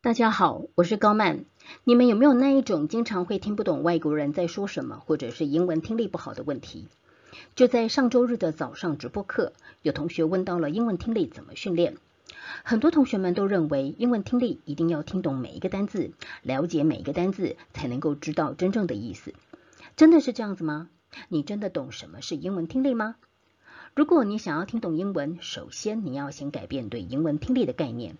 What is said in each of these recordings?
大家好，我是高曼。你们有没有那一种经常会听不懂外国人在说什么，或者是英文听力不好的问题？就在上周日的早上直播课，有同学问到了英文听力怎么训练。很多同学们都认为英文听力一定要听懂每一个单字，了解每一个单字，才能够知道真正的意思。真的是这样子吗？你真的懂什么是英文听力吗？如果你想要听懂英文，首先你要先改变对英文听力的概念。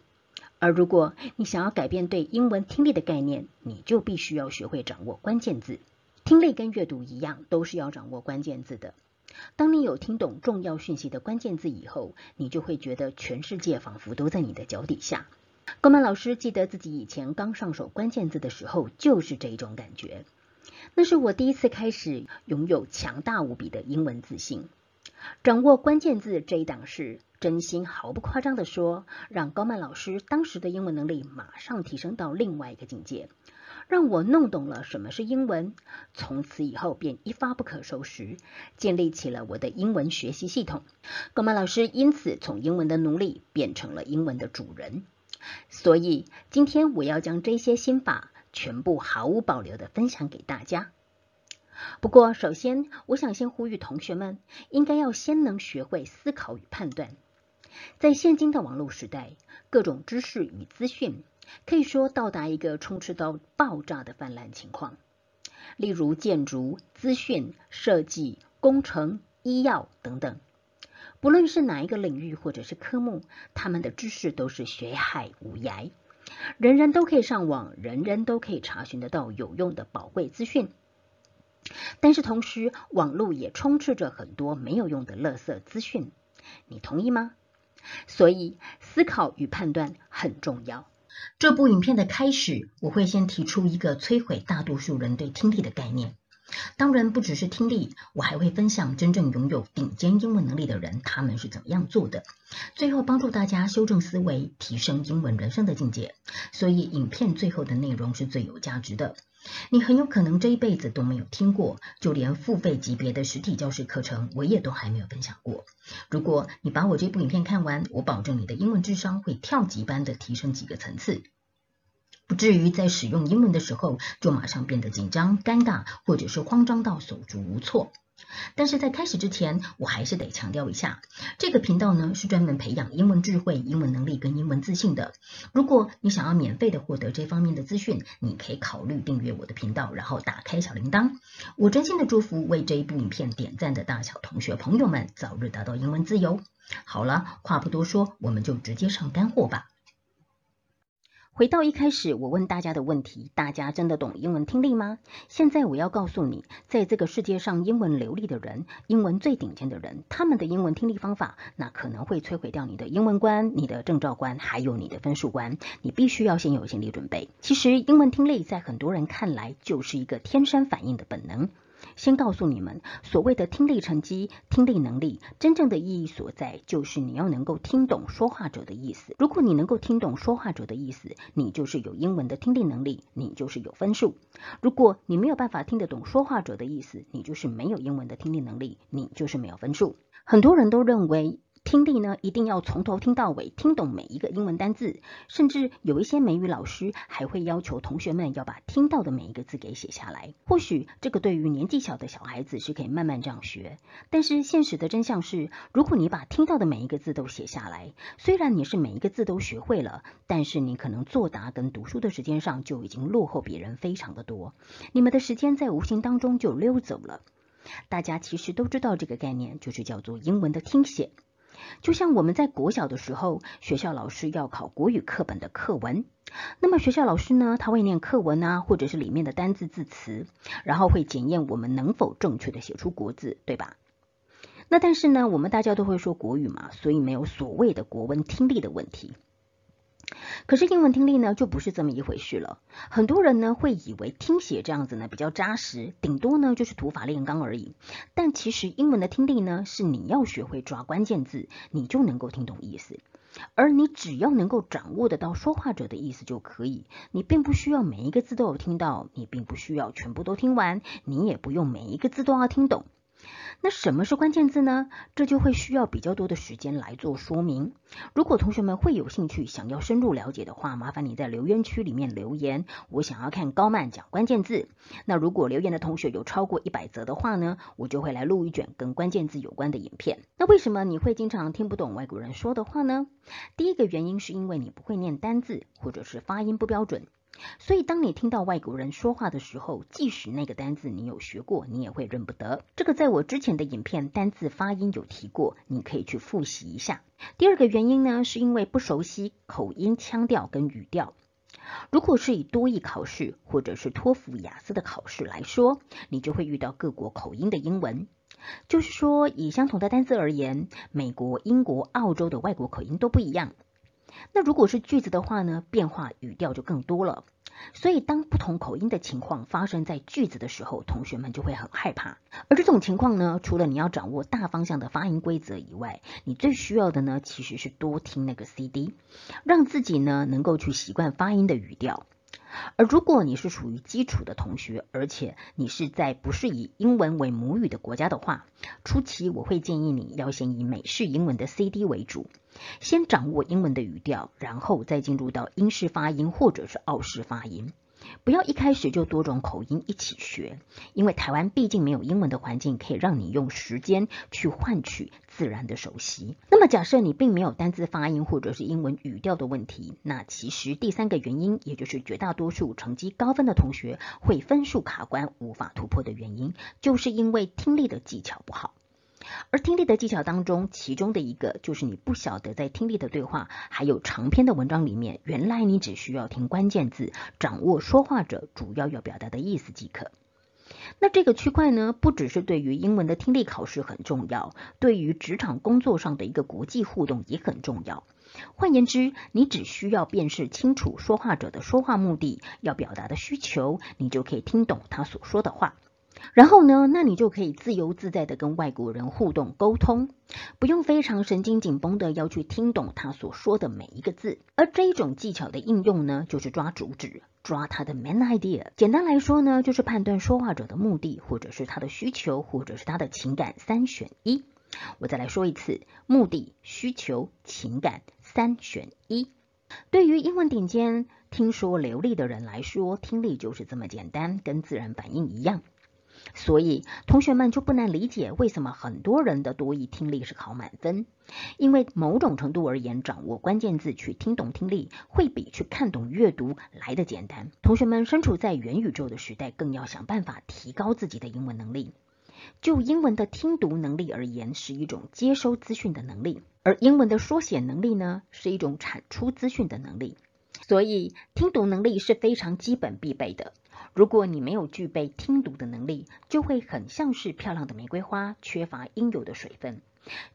而如果你想要改变对英文听力的概念，你就必须要学会掌握关键字。听力跟阅读一样，都是要掌握关键字的。当你有听懂重要讯息的关键字以后，你就会觉得全世界仿佛都在你的脚底下。高曼老师记得自己以前刚上手关键字的时候，就是这一种感觉。那是我第一次开始拥有强大无比的英文自信。掌握关键字这一档事，真心毫不夸张的说，让高曼老师当时的英文能力马上提升到另外一个境界，让我弄懂了什么是英文，从此以后便一发不可收拾，建立起了我的英文学习系统。高曼老师因此从英文的奴隶变成了英文的主人。所以今天我要将这些心法全部毫无保留的分享给大家。不过，首先，我想先呼吁同学们，应该要先能学会思考与判断。在现今的网络时代，各种知识与资讯可以说到达一个充斥到爆炸的泛滥情况。例如建筑、资讯、设计、工程、医药等等，不论是哪一个领域或者是科目，他们的知识都是学海无涯，人人都可以上网，人人都可以查询得到有用的宝贵资讯。但是同时，网络也充斥着很多没有用的垃圾资讯，你同意吗？所以思考与判断很重要。这部影片的开始，我会先提出一个摧毁大多数人对听力的概念。当然，不只是听力，我还会分享真正拥有顶尖英文能力的人，他们是怎么样做的。最后，帮助大家修正思维，提升英文人生的境界。所以，影片最后的内容是最有价值的。你很有可能这一辈子都没有听过，就连付费级别的实体教室课程，我也都还没有分享过。如果你把我这部影片看完，我保证你的英文智商会跳级般的提升几个层次。不至于在使用英文的时候就马上变得紧张、尴尬，或者是慌张到手足无措。但是在开始之前，我还是得强调一下，这个频道呢是专门培养英文智慧、英文能力跟英文自信的。如果你想要免费的获得这方面的资讯，你可以考虑订阅我的频道，然后打开小铃铛。我真心的祝福为这一部影片点赞的大小同学朋友们早日达到英文自由。好了，话不多说，我们就直接上干货吧。回到一开始我问大家的问题，大家真的懂英文听力吗？现在我要告诉你，在这个世界上，英文流利的人，英文最顶尖的人，他们的英文听力方法，那可能会摧毁掉你的英文观、你的证照观，还有你的分数观。你必须要先有心理准备。其实，英文听力在很多人看来就是一个天生反应的本能。先告诉你们，所谓的听力成绩、听力能力，真正的意义所在，就是你要能够听懂说话者的意思。如果你能够听懂说话者的意思，你就是有英文的听力能力，你就是有分数。如果你没有办法听得懂说话者的意思，你就是没有英文的听力能力，你就是没有分数。很多人都认为。听力呢，一定要从头听到尾，听懂每一个英文单字，甚至有一些美语老师还会要求同学们要把听到的每一个字给写下来。或许这个对于年纪小的小孩子是可以慢慢这样学，但是现实的真相是，如果你把听到的每一个字都写下来，虽然你是每一个字都学会了，但是你可能作答跟读书的时间上就已经落后别人非常的多，你们的时间在无形当中就溜走了。大家其实都知道这个概念，就是叫做英文的听写。就像我们在国小的时候，学校老师要考国语课本的课文，那么学校老师呢，他会念课文啊，或者是里面的单字字词，然后会检验我们能否正确的写出国字，对吧？那但是呢，我们大家都会说国语嘛，所以没有所谓的国文听力的问题。可是英文听力呢，就不是这么一回事了。很多人呢会以为听写这样子呢比较扎实，顶多呢就是土法炼钢而已。但其实英文的听力呢，是你要学会抓关键字，你就能够听懂意思。而你只要能够掌握得到说话者的意思就可以，你并不需要每一个字都有听到，你并不需要全部都听完，你也不用每一个字都要听懂。那什么是关键字呢？这就会需要比较多的时间来做说明。如果同学们会有兴趣，想要深入了解的话，麻烦你在留言区里面留言。我想要看高曼讲关键字。那如果留言的同学有超过一百则的话呢，我就会来录一卷跟关键字有关的影片。那为什么你会经常听不懂外国人说的话呢？第一个原因是因为你不会念单字，或者是发音不标准。所以，当你听到外国人说话的时候，即使那个单字你有学过，你也会认不得。这个在我之前的影片单字发音有提过，你可以去复习一下。第二个原因呢，是因为不熟悉口音、腔调跟语调。如果是以多义考试或者是托福、雅思的考试来说，你就会遇到各国口音的英文。就是说，以相同的单词而言，美国、英国、澳洲的外国口音都不一样。那如果是句子的话呢，变化语调就更多了。所以当不同口音的情况发生在句子的时候，同学们就会很害怕。而这种情况呢，除了你要掌握大方向的发音规则以外，你最需要的呢，其实是多听那个 CD，让自己呢能够去习惯发音的语调。而如果你是属于基础的同学，而且你是在不是以英文为母语的国家的话，初期我会建议你要先以美式英文的 CD 为主，先掌握英文的语调，然后再进入到英式发音或者是澳式发音。不要一开始就多种口音一起学，因为台湾毕竟没有英文的环境，可以让你用时间去换取自然的熟悉。那么假设你并没有单字发音或者是英文语调的问题，那其实第三个原因，也就是绝大多数成绩高分的同学会分数卡关无法突破的原因，就是因为听力的技巧不好。而听力的技巧当中，其中的一个就是你不晓得在听力的对话还有长篇的文章里面，原来你只需要听关键字，掌握说话者主要要表达的意思即可。那这个区块呢，不只是对于英文的听力考试很重要，对于职场工作上的一个国际互动也很重要。换言之，你只需要辨识清楚说话者的说话目的，要表达的需求，你就可以听懂他所说的话。然后呢，那你就可以自由自在的跟外国人互动沟通，不用非常神经紧绷的要去听懂他所说的每一个字。而这一种技巧的应用呢，就是抓主旨，抓他的 main idea。简单来说呢，就是判断说话者的目的，或者是他的需求，或者是他的情感，三选一。我再来说一次，目的、需求、情感，三选一。对于英文顶尖、听说流利的人来说，听力就是这么简单，跟自然反应一样。所以，同学们就不难理解为什么很多人的多译听力是考满分，因为某种程度而言，掌握关键字去听懂听力，会比去看懂阅读来的简单。同学们身处在元宇宙的时代，更要想办法提高自己的英文能力。就英文的听读能力而言，是一种接收资讯的能力；而英文的说写能力呢，是一种产出资讯的能力。所以，听读能力是非常基本必备的。如果你没有具备听读的能力，就会很像是漂亮的玫瑰花，缺乏应有的水分。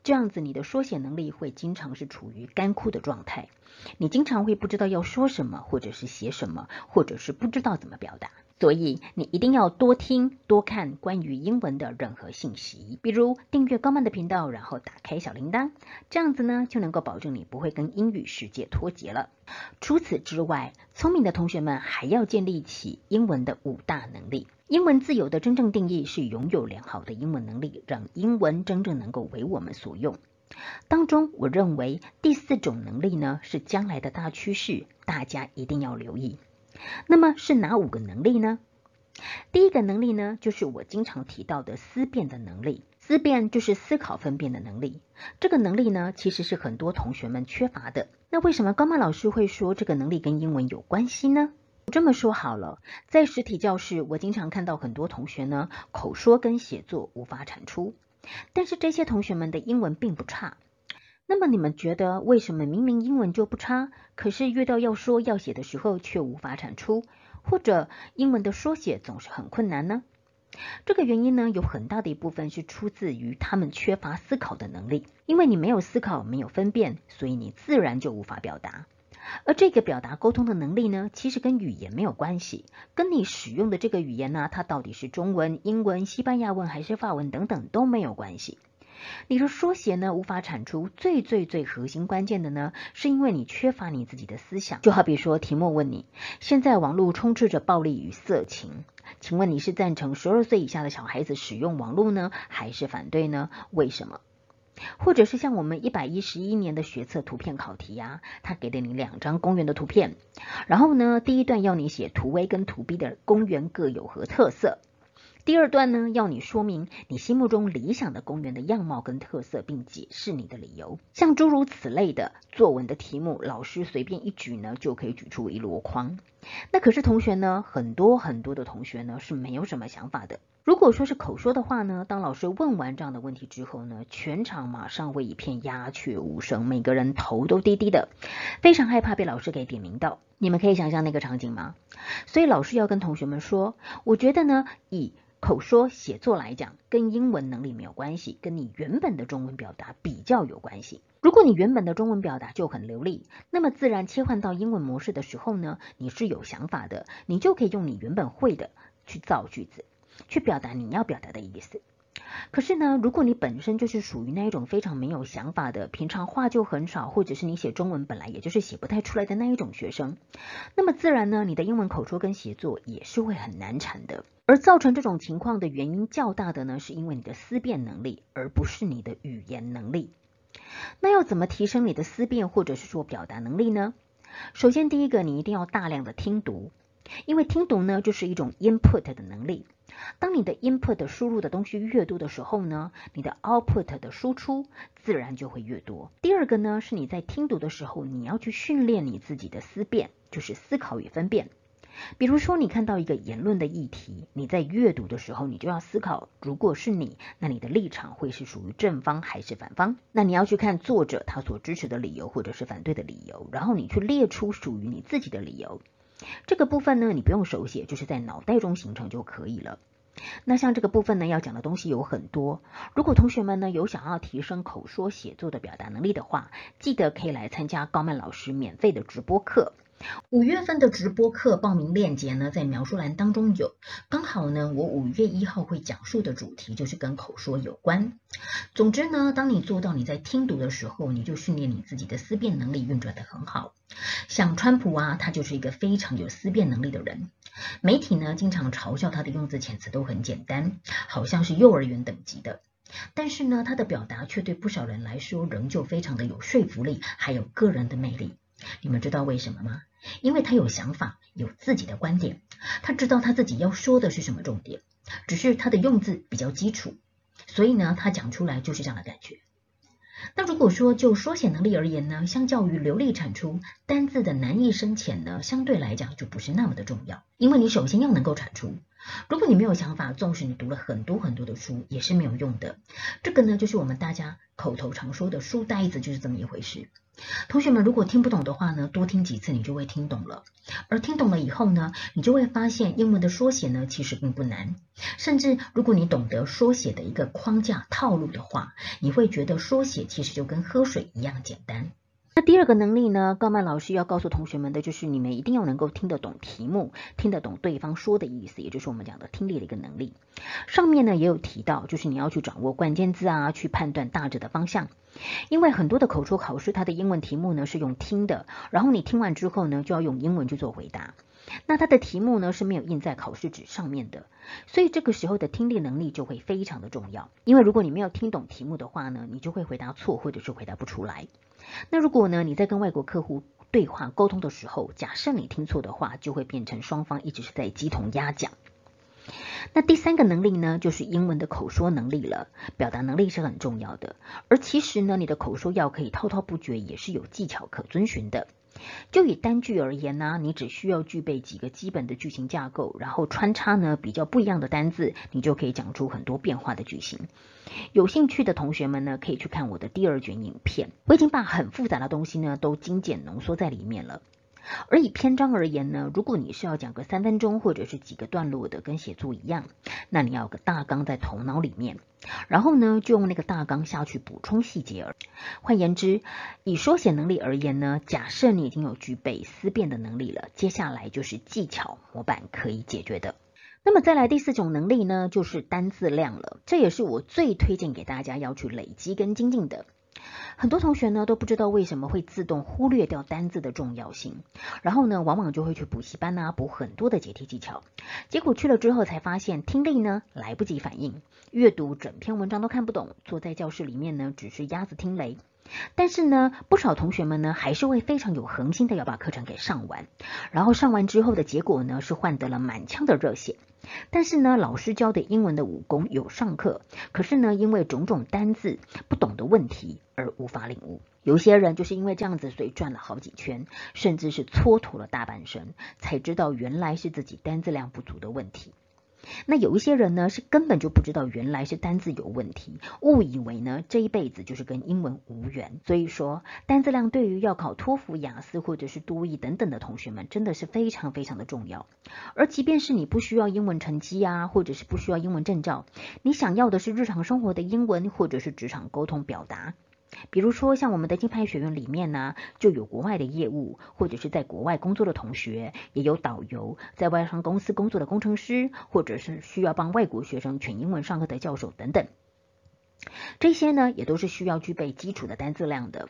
这样子，你的说写能力会经常是处于干枯的状态。你经常会不知道要说什么，或者是写什么，或者是不知道怎么表达。所以你一定要多听多看关于英文的任何信息，比如订阅高曼的频道，然后打开小铃铛，这样子呢就能够保证你不会跟英语世界脱节了。除此之外，聪明的同学们还要建立起英文的五大能力。英文自由的真正定义是拥有良好的英文能力，让英文真正能够为我们所用。当中，我认为第四种能力呢是将来的大趋势，大家一定要留意。那么是哪五个能力呢？第一个能力呢，就是我经常提到的思辨的能力。思辨就是思考分辨的能力。这个能力呢，其实是很多同学们缺乏的。那为什么高曼老师会说这个能力跟英文有关系呢？这么说好了，在实体教室，我经常看到很多同学呢，口说跟写作无法产出，但是这些同学们的英文并不差。那么你们觉得为什么明明英文就不差，可是遇到要说要写的时候却无法产出，或者英文的缩写总是很困难呢？这个原因呢，有很大的一部分是出自于他们缺乏思考的能力。因为你没有思考，没有分辨，所以你自然就无法表达。而这个表达沟通的能力呢，其实跟语言没有关系，跟你使用的这个语言呢，它到底是中文、英文、西班牙文还是法文等等都没有关系。你的缩写呢无法产出最最最核心关键的呢，是因为你缺乏你自己的思想。就好比说，题目问你，现在网络充斥着暴力与色情，请问你是赞成十二岁以下的小孩子使用网络呢，还是反对呢？为什么？或者是像我们一百一十一年的学测图片考题呀，他给了你两张公园的图片，然后呢，第一段要你写图 A 跟图 B 的公园各有何特色。第二段呢，要你说明你心目中理想的公园的样貌跟特色，并解释你的理由。像诸如此类的作文的题目，老师随便一举呢，就可以举出一箩筐。那可是同学呢，很多很多的同学呢是没有什么想法的。如果说是口说的话呢，当老师问完这样的问题之后呢，全场马上会一片鸦雀无声，每个人头都低低的，非常害怕被老师给点名到。你们可以想象那个场景吗？所以老师要跟同学们说，我觉得呢，以口说写作来讲，跟英文能力没有关系，跟你原本的中文表达比较有关系。如果你原本的中文表达就很流利，那么自然切换到英文模式的时候呢，你是有想法的，你就可以用你原本会的去造句子，去表达你要表达的意思。可是呢，如果你本身就是属于那一种非常没有想法的，平常话就很少，或者是你写中文本来也就是写不太出来的那一种学生，那么自然呢，你的英文口说跟写作也是会很难产的。而造成这种情况的原因较大的呢，是因为你的思辨能力，而不是你的语言能力。那要怎么提升你的思辨或者是说表达能力呢？首先，第一个，你一定要大量的听读，因为听读呢就是一种 input 的能力。当你的 input 输入的东西越多的时候呢，你的 output 的输出自然就会越多。第二个呢，是你在听读的时候，你要去训练你自己的思辨，就是思考与分辨。比如说，你看到一个言论的议题，你在阅读的时候，你就要思考，如果是你，那你的立场会是属于正方还是反方？那你要去看作者他所支持的理由或者是反对的理由，然后你去列出属于你自己的理由。这个部分呢，你不用手写，就是在脑袋中形成就可以了。那像这个部分呢，要讲的东西有很多。如果同学们呢有想要提升口说写作的表达能力的话，记得可以来参加高曼老师免费的直播课。五月份的直播课报名链接呢，在描述栏当中有。刚好呢，我五月一号会讲述的主题就是跟口说有关。总之呢，当你做到你在听读的时候，你就训练你自己的思辨能力运转的很好。像川普啊，他就是一个非常有思辨能力的人。媒体呢，经常嘲笑他的用字遣词都很简单，好像是幼儿园等级的。但是呢，他的表达却对不少人来说，仍旧非常的有说服力，还有个人的魅力。你们知道为什么吗？因为他有想法，有自己的观点，他知道他自己要说的是什么重点，只是他的用字比较基础，所以呢，他讲出来就是这样的感觉。那如果说就说写能力而言呢，相较于流利产出，单字的难易深浅呢，相对来讲就不是那么的重要，因为你首先要能够产出。如果你没有想法，纵使你读了很多很多的书，也是没有用的。这个呢，就是我们大家口头常说的“书呆子”，就是这么一回事。同学们，如果听不懂的话呢，多听几次你就会听懂了。而听懂了以后呢，你就会发现英文的缩写呢其实并不难。甚至如果你懂得缩写的一个框架套路的话，你会觉得缩写其实就跟喝水一样简单。那第二个能力呢？高曼老师要告诉同学们的就是，你们一定要能够听得懂题目，听得懂对方说的意思，也就是我们讲的听力的一个能力。上面呢也有提到，就是你要去掌握关键字啊，去判断大致的方向。因为很多的口说考试，它的英文题目呢是用听的，然后你听完之后呢，就要用英文去做回答。那它的题目呢是没有印在考试纸上面的，所以这个时候的听力能力就会非常的重要。因为如果你没有听懂题目的话呢，你就会回答错，或者是回答不出来。那如果呢，你在跟外国客户对话沟通的时候，假设你听错的话，就会变成双方一直是在鸡同鸭讲。那第三个能力呢，就是英文的口说能力了，表达能力是很重要的。而其实呢，你的口说要可以滔滔不绝，也是有技巧可遵循的。就以单句而言呢，你只需要具备几个基本的句型架构，然后穿插呢比较不一样的单字，你就可以讲出很多变化的句型。有兴趣的同学们呢，可以去看我的第二卷影片，我已经把很复杂的东西呢都精简浓缩在里面了。而以篇章而言呢，如果你是要讲个三分钟或者是几个段落的，跟写作一样，那你要有个大纲在头脑里面，然后呢就用那个大纲下去补充细节。换言之，以书写能力而言呢，假设你已经有具备思辨的能力了，接下来就是技巧模板可以解决的。那么再来第四种能力呢，就是单字量了，这也是我最推荐给大家要去累积跟精进的。很多同学呢都不知道为什么会自动忽略掉单字的重要性，然后呢往往就会去补习班啊补很多的解题技巧，结果去了之后才发现听力呢来不及反应，阅读整篇文章都看不懂，坐在教室里面呢只是鸭子听雷。但是呢，不少同学们呢，还是会非常有恒心的要把课程给上完，然后上完之后的结果呢，是换得了满腔的热血。但是呢，老师教的英文的武功有上课，可是呢，因为种种单字不懂的问题而无法领悟。有些人就是因为这样子，所以转了好几圈，甚至是蹉跎了大半生，才知道原来是自己单字量不足的问题。那有一些人呢，是根本就不知道原来是单字有问题，误以为呢这一辈子就是跟英文无缘。所以说，单字量对于要考托福、雅思或者是多义等等的同学们，真的是非常非常的重要。而即便是你不需要英文成绩啊，或者是不需要英文证照，你想要的是日常生活的英文，或者是职场沟通表达。比如说，像我们的金牌学院里面呢，就有国外的业务，或者是在国外工作的同学，也有导游，在外商公司工作的工程师，或者是需要帮外国学生全英文上课的教授等等。这些呢，也都是需要具备基础的单字量的。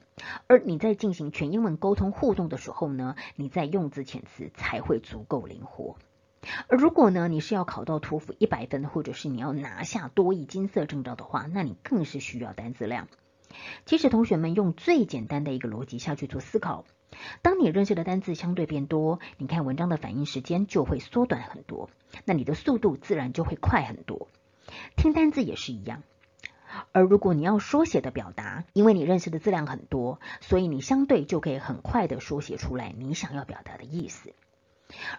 而你在进行全英文沟通互动的时候呢，你在用字遣词才会足够灵活。而如果呢，你是要考到托福一百分，或者是你要拿下多益金色证照的话，那你更是需要单字量。其实，同学们用最简单的一个逻辑下去做思考，当你认识的单字相对变多，你看文章的反应时间就会缩短很多，那你的速度自然就会快很多。听单字也是一样，而如果你要缩写的表达，因为你认识的字量很多，所以你相对就可以很快的缩写出来你想要表达的意思。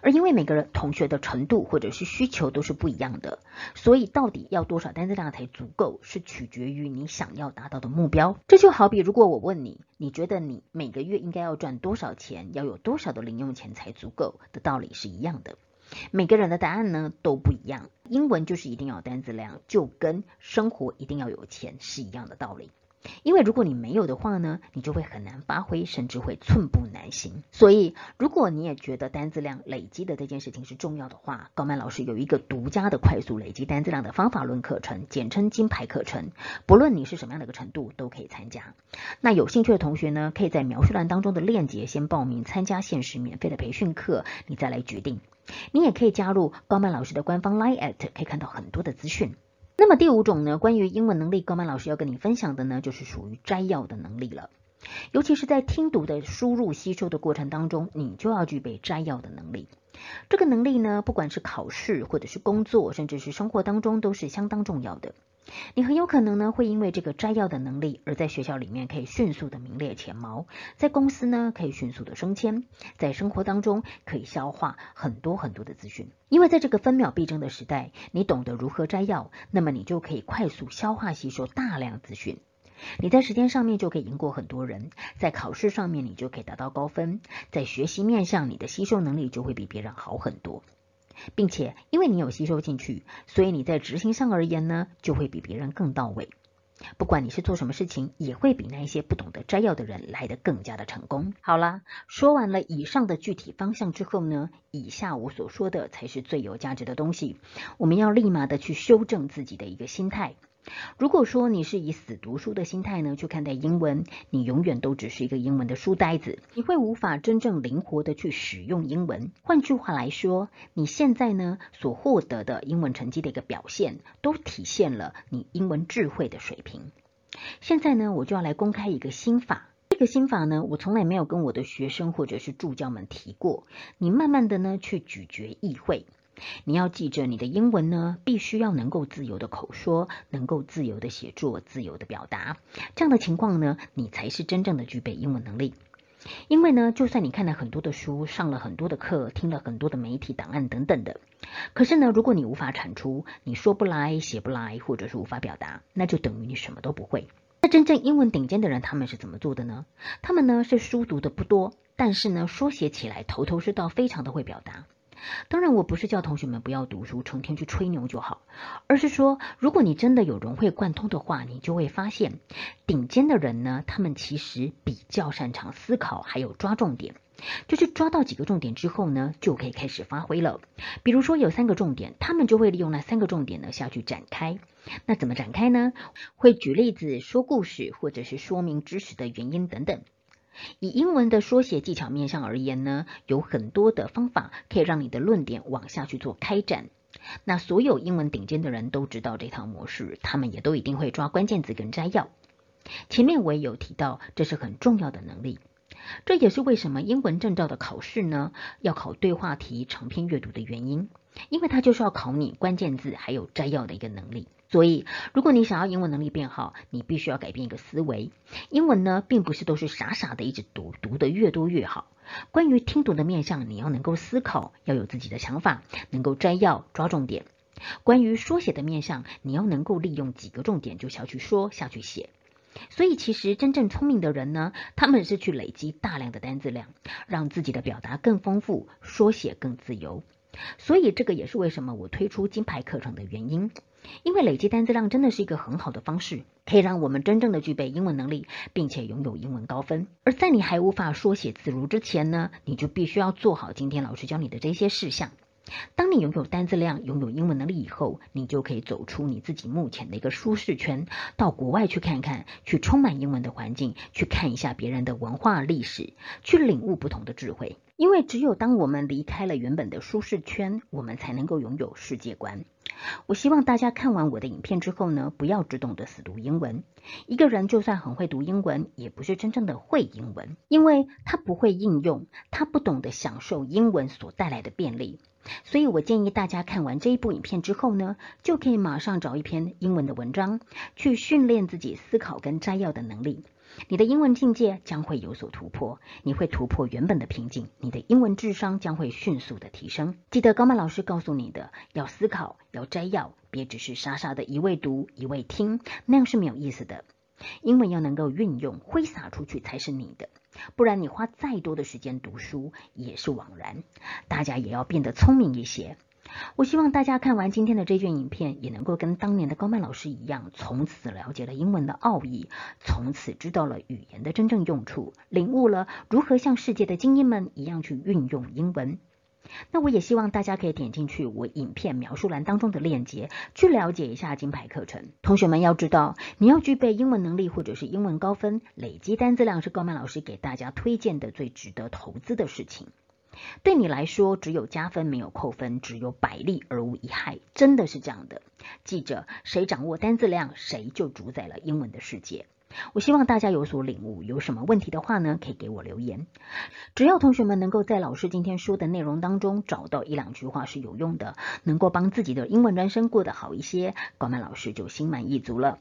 而因为每个人同学的程度或者是需求都是不一样的，所以到底要多少单子量才足够，是取决于你想要达到的目标。这就好比如果我问你，你觉得你每个月应该要赚多少钱，要有多少的零用钱才足够的道理是一样的。每个人的答案呢都不一样。英文就是一定要单子量，就跟生活一定要有钱是一样的道理。因为如果你没有的话呢，你就会很难发挥，甚至会寸步难行。所以，如果你也觉得单字量累积的这件事情是重要的话，高曼老师有一个独家的快速累积单字量的方法论课程，简称金牌课程。不论你是什么样的一个程度，都可以参加。那有兴趣的同学呢，可以在描述栏当中的链接先报名参加限时免费的培训课，你再来决定。你也可以加入高曼老师的官方 Line at，可以看到很多的资讯。那么第五种呢，关于英文能力，高曼老师要跟你分享的呢，就是属于摘要的能力了。尤其是在听读的输入吸收的过程当中，你就要具备摘要的能力。这个能力呢，不管是考试或者是工作，甚至是生活当中，都是相当重要的。你很有可能呢，会因为这个摘要的能力，而在学校里面可以迅速的名列前茅，在公司呢可以迅速的升迁，在生活当中可以消化很多很多的资讯。因为在这个分秒必争的时代，你懂得如何摘要，那么你就可以快速消化吸收大量资讯。你在时间上面就可以赢过很多人，在考试上面你就可以达到高分，在学习面上你的吸收能力就会比别人好很多。并且，因为你有吸收进去，所以你在执行上而言呢，就会比别人更到位。不管你是做什么事情，也会比那一些不懂得摘要的人来得更加的成功。好了，说完了以上的具体方向之后呢，以下我所说的才是最有价值的东西。我们要立马的去修正自己的一个心态。如果说你是以死读书的心态呢去看待英文，你永远都只是一个英文的书呆子，你会无法真正灵活的去使用英文。换句话来说，你现在呢所获得的英文成绩的一个表现，都体现了你英文智慧的水平。现在呢，我就要来公开一个心法。这个心法呢，我从来没有跟我的学生或者是助教们提过。你慢慢的呢去咀嚼意会。你要记着，你的英文呢，必须要能够自由的口说，能够自由的写作，自由的表达。这样的情况呢，你才是真正的具备英文能力。因为呢，就算你看了很多的书，上了很多的课，听了很多的媒体档案等等的，可是呢，如果你无法产出，你说不来，写不来，或者是无法表达，那就等于你什么都不会。那真正英文顶尖的人，他们是怎么做的呢？他们呢是书读的不多，但是呢，说写起来头头是道，非常的会表达。当然，我不是叫同学们不要读书，成天去吹牛就好，而是说，如果你真的有融会贯通的话，你就会发现，顶尖的人呢，他们其实比较擅长思考，还有抓重点。就是抓到几个重点之后呢，就可以开始发挥了。比如说有三个重点，他们就会利用那三个重点呢下去展开。那怎么展开呢？会举例子、说故事，或者是说明知识的原因等等。以英文的缩写技巧面向而言呢，有很多的方法可以让你的论点往下去做开展。那所有英文顶尖的人都知道这套模式，他们也都一定会抓关键字跟摘要。前面我也有提到，这是很重要的能力。这也是为什么英文证照的考试呢，要考对话题、长篇阅读的原因，因为它就是要考你关键字还有摘要的一个能力。所以，如果你想要英文能力变好，你必须要改变一个思维。英文呢，并不是都是傻傻的一直读，读的越多越好。关于听读的面向，你要能够思考，要有自己的想法，能够摘要、抓重点。关于说写的面向，你要能够利用几个重点就下去说下去写。所以，其实真正聪明的人呢，他们是去累积大量的单字量，让自己的表达更丰富，说写更自由。所以，这个也是为什么我推出金牌课程的原因。因为累积单词量真的是一个很好的方式，可以让我们真正的具备英文能力，并且拥有英文高分。而在你还无法说写自如之前呢，你就必须要做好今天老师教你的这些事项。当你拥有单字量、拥有英文能力以后，你就可以走出你自己目前的一个舒适圈，到国外去看看，去充满英文的环境，去看一下别人的文化历史，去领悟不同的智慧。因为只有当我们离开了原本的舒适圈，我们才能够拥有世界观。我希望大家看完我的影片之后呢，不要只懂得死读英文。一个人就算很会读英文，也不是真正的会英文，因为他不会应用，他不懂得享受英文所带来的便利。所以我建议大家看完这一部影片之后呢，就可以马上找一篇英文的文章，去训练自己思考跟摘要的能力。你的英文境界将会有所突破，你会突破原本的瓶颈，你的英文智商将会迅速的提升。记得高曼老师告诉你的，要思考，要摘要，别只是傻傻的一味读一味听，那样是没有意思的。英文要能够运用挥洒出去才是你的，不然你花再多的时间读书也是枉然。大家也要变得聪明一些。我希望大家看完今天的这卷影片，也能够跟当年的高曼老师一样，从此了解了英文的奥义，从此知道了语言的真正用处，领悟了如何像世界的精英们一样去运用英文。那我也希望大家可以点进去我影片描述栏当中的链接，去了解一下金牌课程。同学们要知道，你要具备英文能力或者是英文高分，累积单词量是高曼老师给大家推荐的最值得投资的事情。对你来说，只有加分没有扣分，只有百利而无一害，真的是这样的。记着，谁掌握单字量，谁就主宰了英文的世界。我希望大家有所领悟，有什么问题的话呢，可以给我留言。只要同学们能够在老师今天说的内容当中找到一两句话是有用的，能够帮自己的英文人生过得好一些，高曼老师就心满意足了。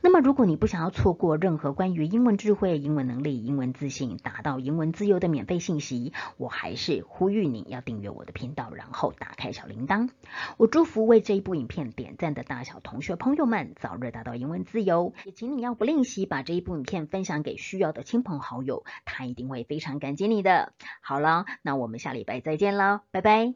那么，如果你不想要错过任何关于英文智慧、英文能力、英文自信、达到英文自由的免费信息，我还是呼吁你要订阅我的频道，然后打开小铃铛。我祝福为这一部影片点赞的大小同学朋友们早日达到英文自由，也请你要不吝惜把。把这一部影片分享给需要的亲朋好友，他一定会非常感激你的。好了，那我们下礼拜再见了，拜拜。